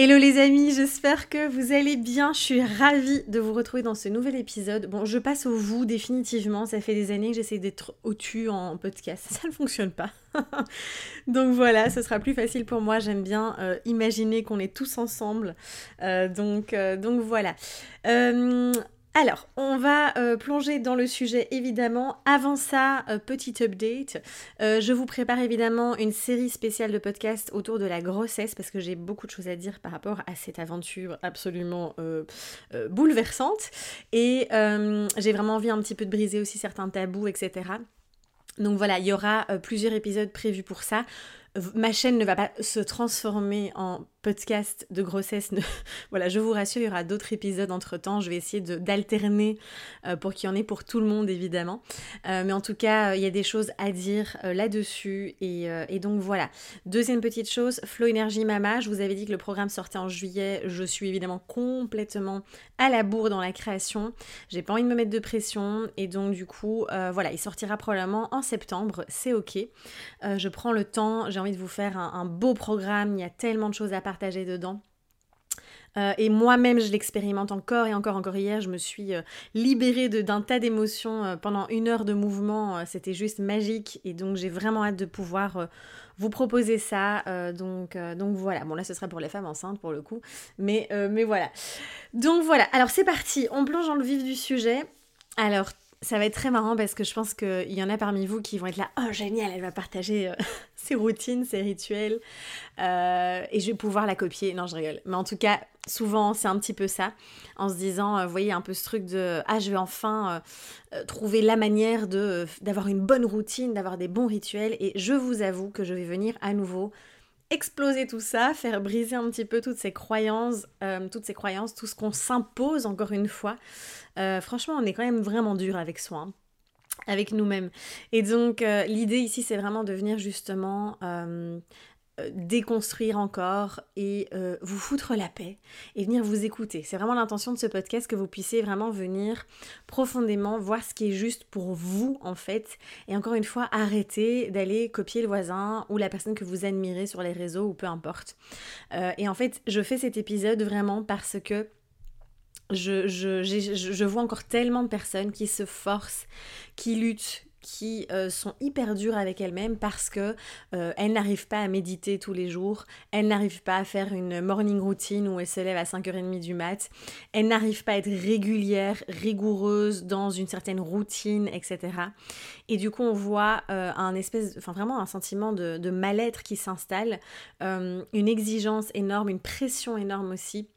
Hello les amis, j'espère que vous allez bien. Je suis ravie de vous retrouver dans ce nouvel épisode. Bon, je passe au vous définitivement. Ça fait des années que j'essaie d'être au-dessus en podcast. Ça ne fonctionne pas. donc voilà, ce sera plus facile pour moi. J'aime bien euh, imaginer qu'on est tous ensemble. Euh, donc, euh, donc voilà. Alors, on va euh, plonger dans le sujet évidemment. Avant ça, euh, petit update. Euh, je vous prépare évidemment une série spéciale de podcasts autour de la grossesse parce que j'ai beaucoup de choses à dire par rapport à cette aventure absolument bouleversante. Et j'ai vraiment envie un petit peu de briser aussi certains tabous, etc. Donc voilà, il y aura plusieurs épisodes prévus pour ça ma chaîne ne va pas se transformer en podcast de grossesse. voilà, je vous rassure, il y aura d'autres épisodes entre temps. Je vais essayer d'alterner euh, pour qu'il y en ait pour tout le monde, évidemment. Euh, mais en tout cas, il y a des choses à dire euh, là-dessus. Et, et, donc voilà. Deuxième petite chose, Flow Energy Mama. Je vous avais dit que le programme sortait en juillet. Je suis évidemment complètement à la bourre dans la création. J'ai pas envie de me mettre de pression. Et donc, du coup, voilà, il sortira probablement en septembre. C'est ok. je prends le temps. J'ai envie de vous faire un, beau programme, il y a tellement de choses à dedans. Euh, et moi-même, je l'expérimente encore et encore, encore hier. Je me suis euh, libérée d'un tas d'émotions euh, pendant une heure de mouvement. C'était juste magique. Et donc, j'ai vraiment hâte de pouvoir vous proposer ça. donc, donc voilà. Bon, là, ce sera pour les femmes enceintes pour le coup. Mais, mais voilà. Donc voilà. Alors, c'est parti. On plonge dans le vif du sujet. Alors, ça va être très marrant parce que je pense qu'il y en a parmi vous qui vont être là, oh génial, elle va partager euh, ses routines, ses rituels, euh, et je vais pouvoir la copier. Non, je rigole. Mais en tout cas, souvent, c'est un petit peu ça, en se disant, euh, vous voyez, un peu ce truc de, ah, je vais enfin trouver la manière d'avoir une bonne routine, d'avoir des bons rituels, et je vous avoue que je vais venir à nouveau exploser tout ça, faire briser un petit peu toutes ces croyances, toutes ces croyances, tout ce qu'on s'impose encore une fois. Euh, franchement, on est quand même vraiment dur avec soi. Hein, avec nous-mêmes. Et donc, euh, l'idée ici, c'est vraiment de venir justement euh, déconstruire encore et vous foutre la paix et venir vous écouter. C'est vraiment l'intention de ce podcast que vous puissiez vraiment venir profondément voir ce qui est juste pour vous en fait. Et encore une fois, arrêter d'aller copier le voisin ou la personne que vous admirez sur les réseaux ou peu importe. et en fait, je fais cet épisode vraiment parce que je, je, je, vois encore tellement de personnes qui se forcent, qui luttent, qui euh, sont hyper dures avec elles-mêmes parce que euh, elles n'arrivent pas à méditer tous les jours, elles n'arrivent pas à faire une morning routine où elles se lèvent à 5h30 du mat, elles n'arrivent pas à être régulières, rigoureuses dans une certaine routine, etc. Et du coup, on voit euh, un espèce, enfin vraiment un sentiment de, de mal-être qui s'installe, une exigence énorme, une pression énorme aussi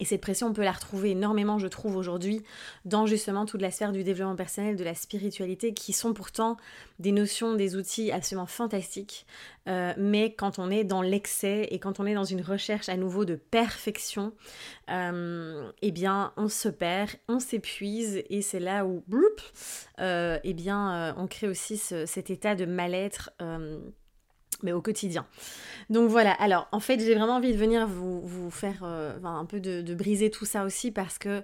et cette pression, on peut la retrouver énormément, je trouve, aujourd'hui, dans justement toute la sphère du développement personnel, de la spiritualité, qui sont pourtant des notions, des outils absolument fantastiques. Euh, mais quand on est dans l'excès et quand on est dans une recherche à nouveau de perfection, euh, eh bien, on se perd, on s'épuise, et c'est là où, euh, eh bien, on crée aussi cet état de mal-être mais au quotidien. Donc voilà, alors en fait j'ai vraiment envie de venir vous, faire euh, un peu de, briser tout ça aussi parce que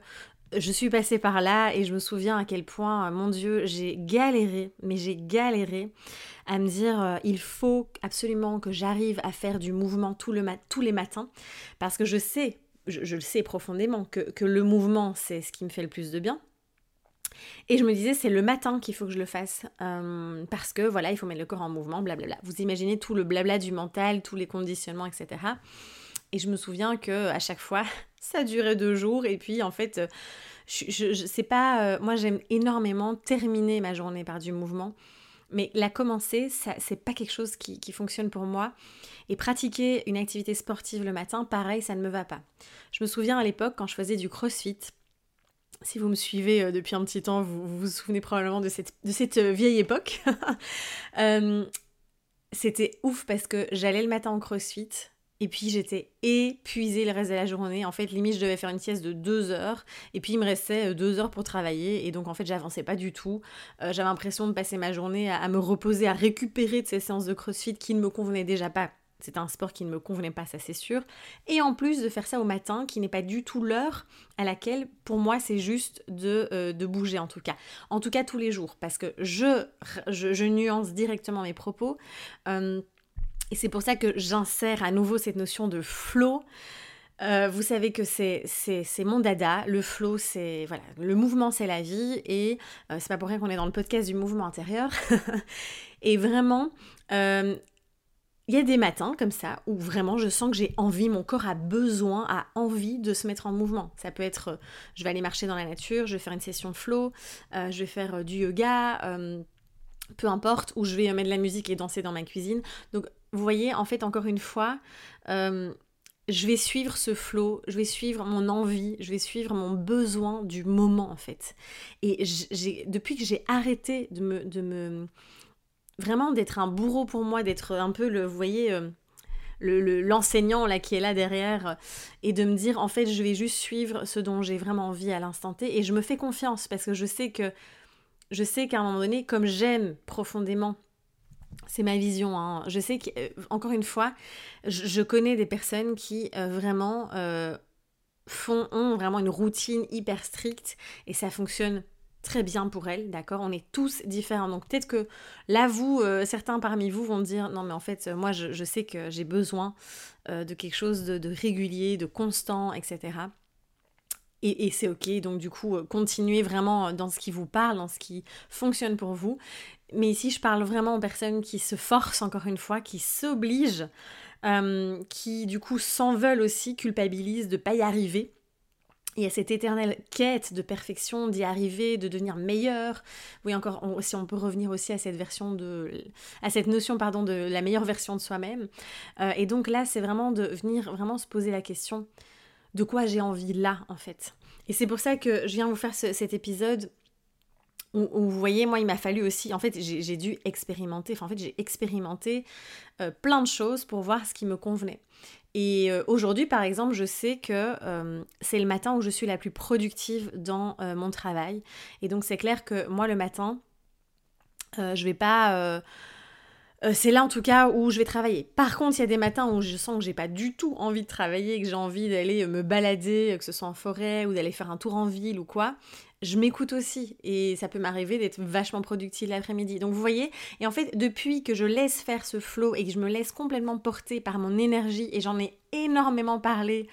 je suis passée par là et je me souviens à quel point, euh, mon Dieu, j'ai galéré, mais j'ai galéré à me dire euh, il faut absolument que j'arrive à faire du mouvement tous les matins parce que je sais, je, le sais profondément que, que le mouvement c'est ce qui me fait le plus de bien et je me disais, c'est le matin qu'il faut que je le fasse. Euh, parce que voilà, il faut mettre le corps en mouvement, blablabla. Vous imaginez tout le blabla du mental, tous les conditionnements, etc. Et je me souviens que à chaque fois, ça durait deux jours. Et puis en fait, je, je, sais pas. Euh, moi, j'aime énormément terminer ma journée par du mouvement. Mais la commencer, ça, c'est pas quelque chose qui, fonctionne pour moi. Et pratiquer une activité sportive le matin, pareil, ça ne me va pas. Je me souviens à l'époque, quand je faisais du crossfit, si vous me suivez euh, depuis un petit temps, vous vous, souvenez probablement de cette, de cette euh, vieille époque. Euh, c'était ouf parce que j'allais le matin en crossfit et puis j'étais épuisée le reste de la journée. En fait, limite, je devais faire une sieste de deux heures. Et puis il me restait deux heures pour travailler. Et donc en fait, j'avançais pas du tout. J'avais l'impression de passer ma journée à, me reposer, à récupérer de ces séances de crossfit qui ne me convenaient déjà pas c'est un sport qui ne me convenait pas, ça c'est sûr. Et en plus de faire ça au matin, qui n'est pas du tout l'heure à laquelle, pour moi, c'est juste de, euh, de, bouger en tout cas. En tout cas tous les jours, parce que je, je, nuance directement mes propos. Euh, et c'est pour ça que j'insère à nouveau cette notion de flow. Euh, vous savez que c'est mon dada, le flow, c'est voilà, le mouvement c'est la vie et c'est pas pour rien qu'on est dans le podcast du mouvement intérieur. et vraiment, il y a des matins comme ça où vraiment je sens que j'ai envie, mon corps a besoin, a envie de se mettre en mouvement. Ça peut être, euh, je vais aller marcher dans la nature, je vais faire une session flow, euh, je vais faire euh, du yoga, peu importe, ou je vais mettre de la musique et danser dans ma cuisine. Donc vous voyez, en fait, encore une fois, je vais suivre ce flow, je vais suivre mon envie, je vais suivre mon besoin du moment en fait. Et depuis que j'ai arrêté de me, de me vraiment d'être un bourreau pour moi, d'être un peu le, voyez, euh, l'enseignant là qui est là derrière euh, et de me dire en fait je vais juste suivre ce dont j'ai vraiment envie à l'instant T et je me fais confiance parce que je sais que je sais qu'à un moment donné comme j'aime profondément c'est ma vision. Hein, je sais qu'encore euh, une fois, je, connais des personnes qui vraiment font, ont vraiment une routine hyper stricte et ça fonctionne très bien pour elle, d'accord? On est tous différents. Donc peut-être que là, vous, euh, certains parmi vous vont dire, non mais en fait, moi, je, sais que j'ai besoin euh, de quelque chose de, régulier, de constant, etc. Et, c'est ok, donc du coup, euh, continuez vraiment dans ce qui vous parle, dans ce qui fonctionne pour vous. Mais ici, je parle vraiment aux personnes qui se forcent, encore une fois, qui s'obligent, qui du coup s'en veulent aussi, culpabilisent de ne pas y arriver il y a cette éternelle quête de perfection, d'y arriver, de devenir meilleur. Oui, encore, si on peut revenir aussi à cette version de, à cette notion, pardon, de la meilleure version de soi-même. Euh, et donc là, c'est vraiment de venir vraiment se poser la question de quoi j'ai envie là, en fait? Et c'est pour ça que je viens vous faire cet épisode où, vous voyez, moi, il m'a fallu aussi, en fait, j'ai dû expérimenter, enfin, en fait, j'ai expérimenté euh, plein de choses pour voir ce qui me convenait. Et euh, aujourd'hui, par exemple, je sais que euh, c'est le matin où je suis la plus productive dans euh, mon travail. Et donc, c'est clair que moi, le matin, je vais pas. C'est là en tout cas où je vais travailler. Par contre, il y a des matins où je sens que j'ai pas du tout envie de travailler, que j'ai envie d'aller me balader, que ce soit en forêt ou d'aller faire un tour en ville ou quoi je m'écoute aussi et ça peut m'arriver d'être vachement productive l'après-midi. Donc vous voyez, et en fait depuis que je laisse faire ce flow et que je me laisse complètement porter par mon énergie et j'en ai énormément parlé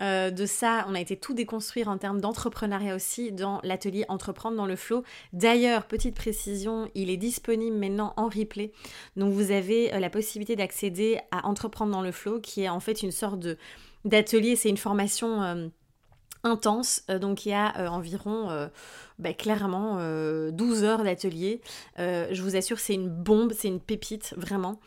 euh, de ça, on a été tout déconstruire en termes d'entrepreneuriat aussi dans l'atelier Entreprendre dans le flow. D'ailleurs, petite précision, il est disponible maintenant en replay. Donc vous avez euh, la possibilité d'accéder à Entreprendre dans le flow qui est en fait une sorte d'atelier, c'est une formation euh, intense. Euh, donc il y a euh, environ euh, bah, clairement 12 heures d'atelier. je vous assure, c'est une bombe, c'est une pépite, vraiment.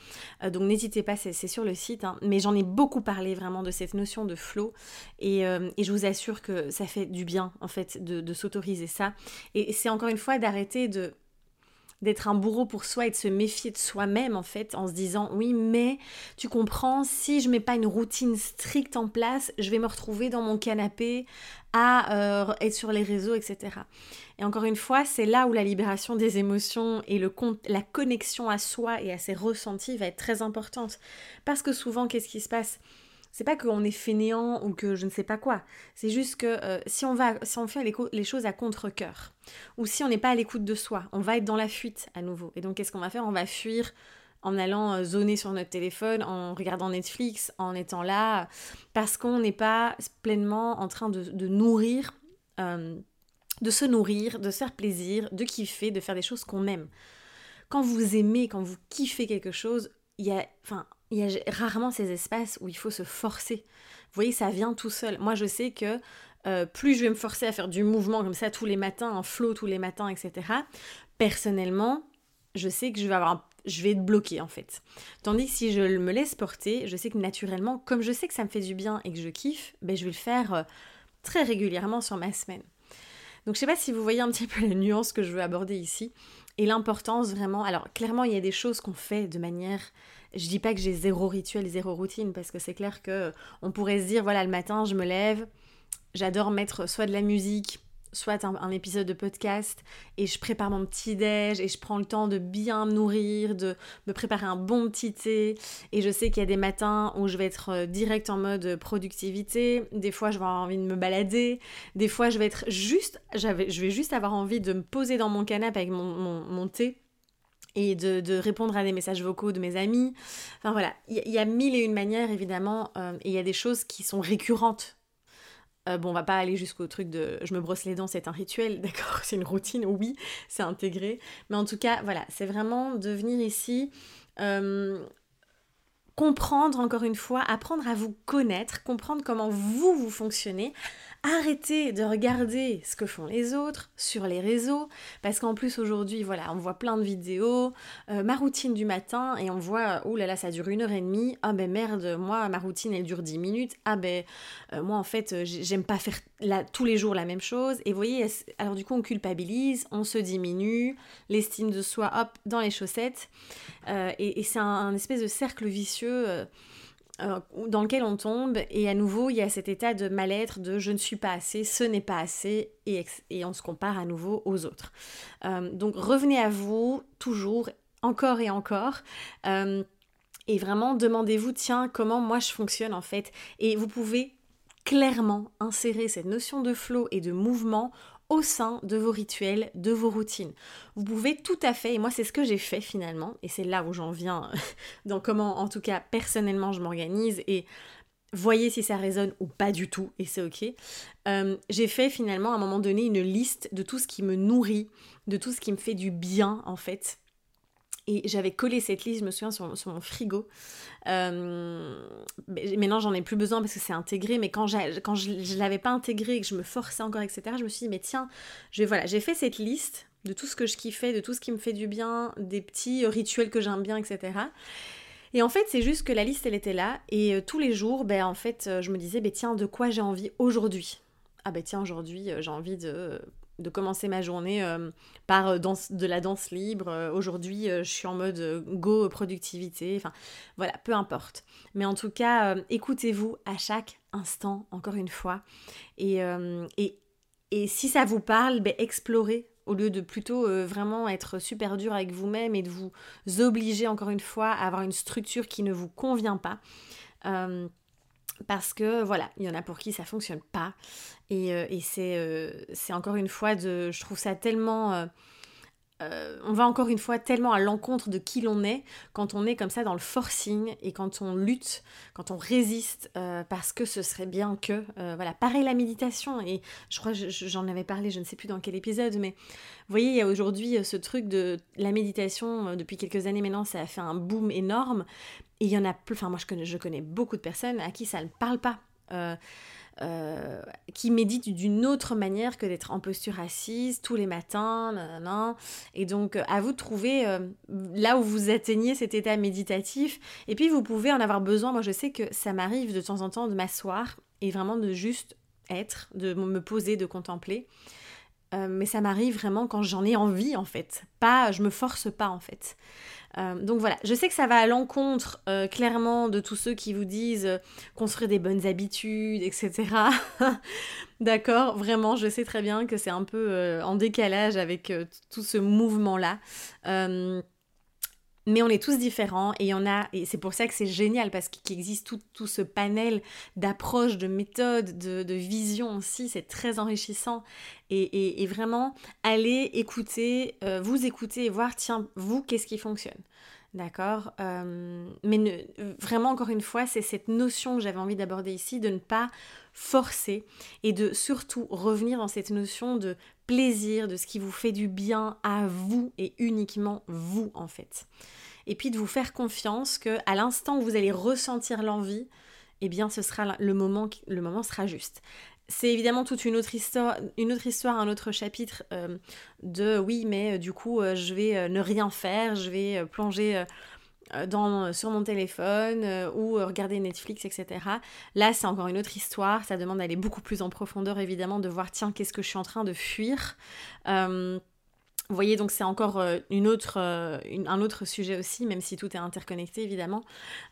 donc n'hésitez pas, c'est sur le site. Hein. Mais j'en ai beaucoup parlé vraiment de cette notion de flow. Et, je vous assure que ça fait du bien, en fait, de, de s'autoriser ça. Et c'est encore une fois d'arrêter de d'être un bourreau pour soi et de se méfier de soi-même en fait en se disant oui mais tu comprends si je mets pas une routine stricte en place je vais me retrouver dans mon canapé à euh, être sur les réseaux etc et encore une fois c'est là où la libération des émotions et la connexion à soi et à ses ressentis va être très importante. Parce que souvent qu'est-ce qui se passe? C'est pas qu'on est fainéant ou que je ne sais pas quoi. C'est juste que euh, si on va, si on fait les, choses à contre-coeur, ou si on n'est pas à l'écoute de soi, on va être dans la fuite à nouveau. Et donc, qu'est-ce qu'on va faire? On va fuir en allant euh, zoner sur notre téléphone, en regardant Netflix, en étant là, parce qu'on n'est pas pleinement en train de, nourrir, euh, de se nourrir, de se faire plaisir, de kiffer, de faire des choses qu'on aime. Quand vous aimez, quand vous kiffez quelque chose, il y a, enfin, il y a rarement ces espaces où il faut se forcer. Vous voyez, ça vient tout seul. Moi, je sais que euh, plus je vais me forcer à faire du mouvement comme ça tous les matins, en flow tous les matins, etc., personnellement, je sais que je vais avoir je vais être bloquée en fait. Tandis que si je me laisse porter, je sais que naturellement, comme je sais que ça me fait du bien et que je kiffe, ben, je vais le faire euh, très régulièrement sur ma semaine. Donc je sais pas si vous voyez un petit peu la nuance que je veux aborder ici et l'importance vraiment. Alors clairement, il y a des choses qu'on fait de manière je dis pas que j'ai zéro rituel, zéro routine parce que c'est clair que on pourrait se dire voilà, le matin, je me lève, j'adore mettre soit de la musique, soit un, épisode de podcast et je prépare mon petit déj et je prends le temps de bien me nourrir, de me préparer un bon petit thé. Et je sais qu'il y a des matins où je vais être euh, direct en mode productivité, des fois je vais avoir envie de me balader, des fois je vais être juste, je vais juste avoir envie de me poser dans mon canapé avec mon, thé et de, répondre à des messages vocaux de mes amis. Enfin voilà, il y, a mille et une manières évidemment, euh, et il y a des choses qui sont récurrentes euh, bon, on va pas aller jusqu'au truc de je me brosse les dents, c'est un rituel, d'accord C'est une routine, oui, c'est intégré. Mais en tout cas, voilà, c'est vraiment de venir ici. Euh, comprendre encore une fois, apprendre à vous connaître, comprendre comment vous vous fonctionnez, Arrêtez de regarder ce que font les autres sur les réseaux, parce qu'en plus aujourd'hui, voilà, on voit plein de vidéos, euh, ma routine du matin, et on voit, oh là là, ça dure une heure et demie, ah ben merde, moi, ma routine, elle dure dix minutes, ah ben, euh, moi, en fait, euh, j'aime pas faire tous les jours la même chose, et vous voyez, alors du coup, on culpabilise, on se diminue, l'estime de soi, hop, dans les chaussettes, et, c'est un, espèce de cercle vicieux euh, dans lequel on tombe et à nouveau il y a cet état de mal-être de je ne suis pas assez, ce n'est pas assez et, on se compare à nouveau aux autres. Euh, donc revenez à vous toujours, encore et encore. Euh, et vraiment demandez-vous, tiens, comment moi je fonctionne en fait. Et vous pouvez clairement insérer cette notion de flow et de mouvement au sein de vos rituels, de vos routines. Vous pouvez tout à fait, et moi c'est ce que j'ai fait finalement, et c'est là où j'en viens dans comment en tout cas personnellement je m'organise et voyez si ça résonne ou pas du tout, et c'est ok. Euh, j'ai fait finalement à un moment donné une liste de tout ce qui me nourrit, de tout ce qui me fait du bien en fait, et j'avais collé cette liste, je me souviens, sur, mon frigo. Euh, maintenant, j'en ai plus besoin parce que c'est intégré. Mais quand, je ne l'avais pas intégré et que je me forçais encore, etc., je me suis dit, mais tiens, je, voilà, j'ai fait cette liste de tout ce que je kiffais, de tout ce qui me fait du bien, des petits rituels que j'aime bien, etc. Et en fait, c'est juste que la liste, elle était là. Et euh, tous les jours, ben, en fait, euh, je me disais, ben, tiens, de quoi j'ai envie aujourd'hui? Ah ben tiens, aujourd'hui, j'ai envie de de commencer ma journée euh, par euh, de la danse libre. Euh, aujourd'hui, je suis en mode go productivité. Enfin, voilà, peu importe. Mais en tout cas, écoutez-vous à chaque instant, encore une fois. Et, et, et si ça vous parle, ben, explorez au lieu de plutôt vraiment être super dur avec vous-même et de vous obliger, encore une fois, à avoir une structure qui ne vous convient pas parce que voilà, il y en a pour qui ça fonctionne pas. Et, euh, euh, c'est encore une fois, de, je trouve ça tellement... Euh, on va encore une fois tellement à l'encontre de qui l'on est quand on est comme ça dans le forcing et quand on lutte, quand on résiste parce que ce serait bien que... voilà, pareil la méditation, et je crois que j'en avais parlé, je ne sais plus dans quel épisode, mais vous voyez, il y a aujourd'hui ce truc de la méditation, depuis quelques années maintenant, ça a fait un boom énorme, et il y en a plus, enfin moi je connais beaucoup de personnes à qui ça ne parle pas. Euh, euh, qui méditent d'une autre manière que d'être en posture assise tous les matins, et donc à vous de trouver euh, là où vous atteignez cet état méditatif, et puis vous pouvez en avoir besoin, moi je sais que ça m'arrive de temps en temps de m'asseoir et vraiment de juste être, de me poser, de contempler, mais ça m'arrive vraiment quand j'en ai envie en fait, pas, je me force pas en fait. Euh, donc voilà, je sais que ça va à l'encontre euh, clairement de tous ceux qui vous disent euh, construire des bonnes habitudes, etc. D'accord, vraiment, je sais très bien que c'est un peu en décalage avec tout ce mouvement-là. Mais on est tous différents et on a, et c'est pour ça que c'est génial parce qu'il existe tout, ce panel d'approches, de méthodes, de, visions aussi, c'est très enrichissant. Et, vraiment, allez écouter, vous écouter et voir, tiens, vous, qu'est-ce qui fonctionne? D'accord euh, Mais vraiment, encore une fois, c'est cette notion que j'avais envie d'aborder ici, de ne pas forcer et de surtout revenir dans cette notion de plaisir, de ce qui vous fait du bien à vous et uniquement vous, en fait. Et puis de vous faire confiance que à l'instant où vous allez ressentir l'envie, eh bien, ce sera le moment, le moment sera juste. C'est évidemment toute une autre histoire, une autre histoire, un autre chapitre de oui, mais du coup, je vais ne rien faire, je vais plonger dans, sur mon téléphone ou regarder Netflix, etc. Là, c'est encore une autre histoire. Ça demande d'aller beaucoup plus en profondeur, évidemment, de voir tiens, qu'est-ce que je suis en train de fuir. Vous voyez, donc c'est encore euh, euh, un autre sujet aussi, même si tout est interconnecté évidemment.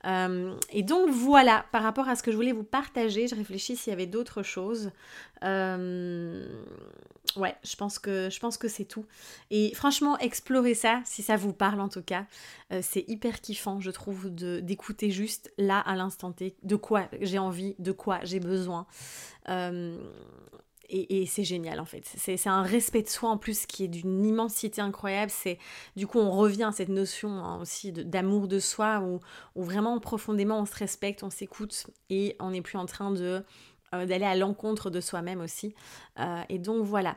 Euh, et donc voilà, par rapport à ce que je voulais vous partager, je réfléchis s'il y avait d'autres choses. ouais, je pense que, je pense que c'est tout. Et franchement, explorer ça, si ça vous parle en tout cas, c'est hyper kiffant, je trouve, d'écouter juste là à l'instant T de quoi j'ai envie, de quoi j'ai besoin. Et, c'est génial en fait. C'est un respect de soi en plus qui est d'une immensité incroyable. C'est Du coup, on revient à cette notion hein, aussi d'amour de, soi où, vraiment profondément on se respecte, on s'écoute et on n'est plus en train de euh, d'aller à l'encontre de soi-même aussi. Euh, et donc voilà.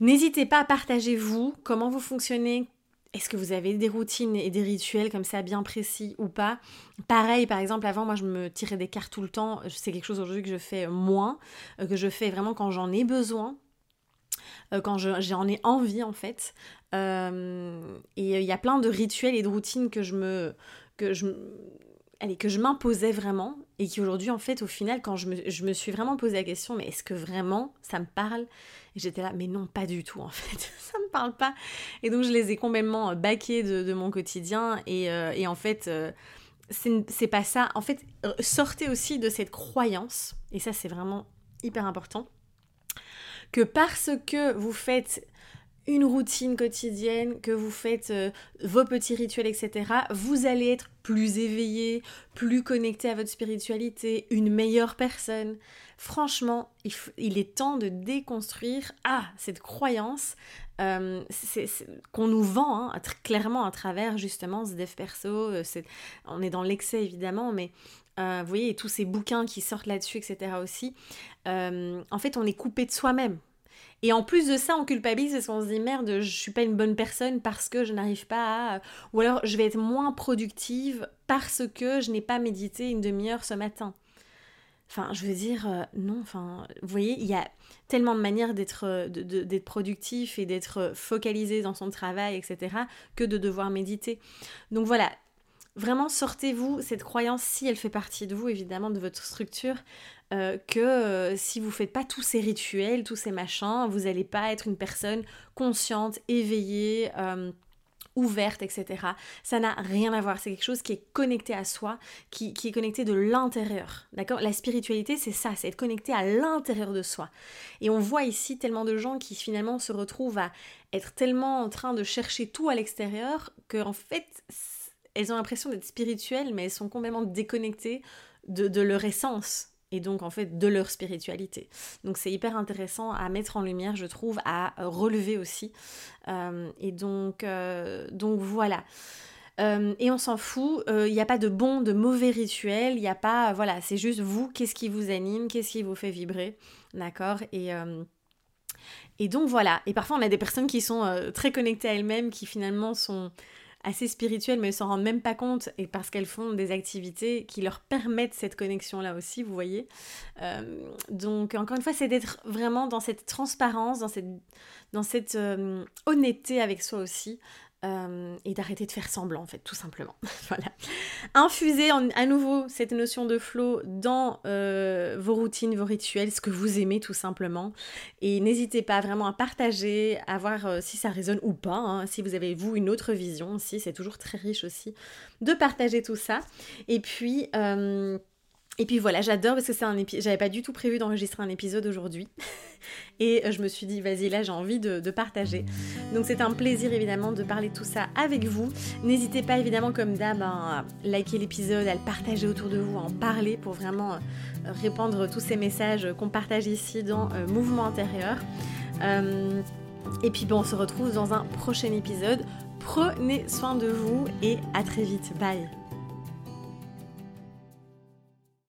N'hésitez pas à partager vous, comment vous fonctionnez, est-ce que vous avez des routines et des rituels comme ça bien précis ou pas? Pareil, par exemple, avant, moi, je me tirais des cartes tout le temps. C'est quelque chose aujourd'hui que je fais moins, euh, que je fais vraiment quand j'en ai besoin, euh, quand j'en ai envie, en fait. Euh, et il y a plein de rituels et de routines que je me... Que je, allez, que je m'imposais vraiment et qui aujourd'hui, en fait, au final, quand je me, je me suis vraiment posé la question, mais est-ce que vraiment ça me parle? J'étais là, mais non, pas du tout, en fait, ça me parle pas. Et donc, je les ai complètement euh, baqués de, mon quotidien et, euh, et en fait, euh, c'est pas ça. En fait, sortez aussi de cette croyance, et ça, c'est vraiment hyper important, que parce que vous faites une routine quotidienne, que vous faites euh, vos petits rituels, etc., vous allez être plus éveillé, plus connecté à votre spiritualité, une meilleure personne. Franchement, il, est temps de déconstruire ah, cette croyance euh, qu'on nous vend hein, clairement à travers justement ce dev perso. Euh, on est dans l'excès évidemment, mais vous voyez, tous ces bouquins qui sortent là-dessus, etc. aussi. en fait, on est coupé de soi-même et en plus de ça, on culpabilise parce qu'on se dit merde, je suis pas une bonne personne parce que je n'arrive pas à. Ou alors je vais être moins productive parce que je n'ai pas médité une demi-heure ce matin. Enfin, je veux dire, euh, non, enfin, vous voyez, il y a tellement de manières d'être euh, d'être productif et d'être focalisé dans son travail, etc., que de devoir méditer. Donc voilà, vraiment sortez-vous cette croyance, si elle fait partie de vous, évidemment, de votre structure, euh, que euh, si vous faites pas tous ces rituels, tous ces machins, vous n'allez pas être une personne consciente, éveillée. Euh, ouverte, etc. Ça n'a rien à voir. C'est quelque chose qui est connecté à soi, qui, est connecté de l'intérieur. D'accord? La spiritualité, c'est ça, c'est être connecté à l'intérieur de soi. Et on voit ici tellement de gens qui finalement se retrouvent à être tellement en train de chercher tout à l'extérieur qu'en fait, elles ont l'impression d'être spirituelles, mais elles sont complètement déconnectées de leur essence et donc en fait de leur spiritualité. Donc c'est hyper intéressant à mettre en lumière, je trouve, à relever aussi. Euh, et donc, euh, donc voilà. Euh, et on s'en fout, il n'y a pas de bon, de mauvais rituel, il n'y a pas, voilà, c'est juste vous, qu'est-ce qui vous anime, qu'est-ce qui vous fait vibrer, d'accord? Et, et donc voilà, et parfois on a des personnes qui sont très connectées à elles-mêmes, qui finalement sont assez spirituelles, mais elles s'en rendent même pas compte, et parce qu'elles font des activités qui leur permettent cette connexion-là aussi, vous voyez. Euh, donc, encore une fois, c'est d'être vraiment dans cette transparence, dans cette, euh, honnêteté avec soi aussi, euh, et d'arrêter de faire semblant en fait tout simplement. Voilà. Infusez à nouveau cette notion de flow dans euh, vos routines vos rituels ce que vous aimez tout simplement. Et n'hésitez pas vraiment à partager à voir euh, si ça résonne ou pas hein. si vous avez vous une autre vision aussi c'est toujours très riche aussi de partager tout ça. Et puis et puis voilà, j'adore parce que c'est un épisode. J'avais pas du tout prévu d'enregistrer un épisode aujourd'hui. Et euh, je me suis dit, vas-y, là j'ai envie de, partager. Donc c'est un plaisir évidemment de parler tout ça avec vous. N'hésitez pas évidemment, comme d'hab, à liker l'épisode, à le partager autour de vous, à en parler pour vraiment euh, répandre tous ces messages qu'on partage ici dans euh, Mouvement intérieur. et puis bon, on se retrouve dans un prochain épisode. Prenez soin de vous et à très vite. Bye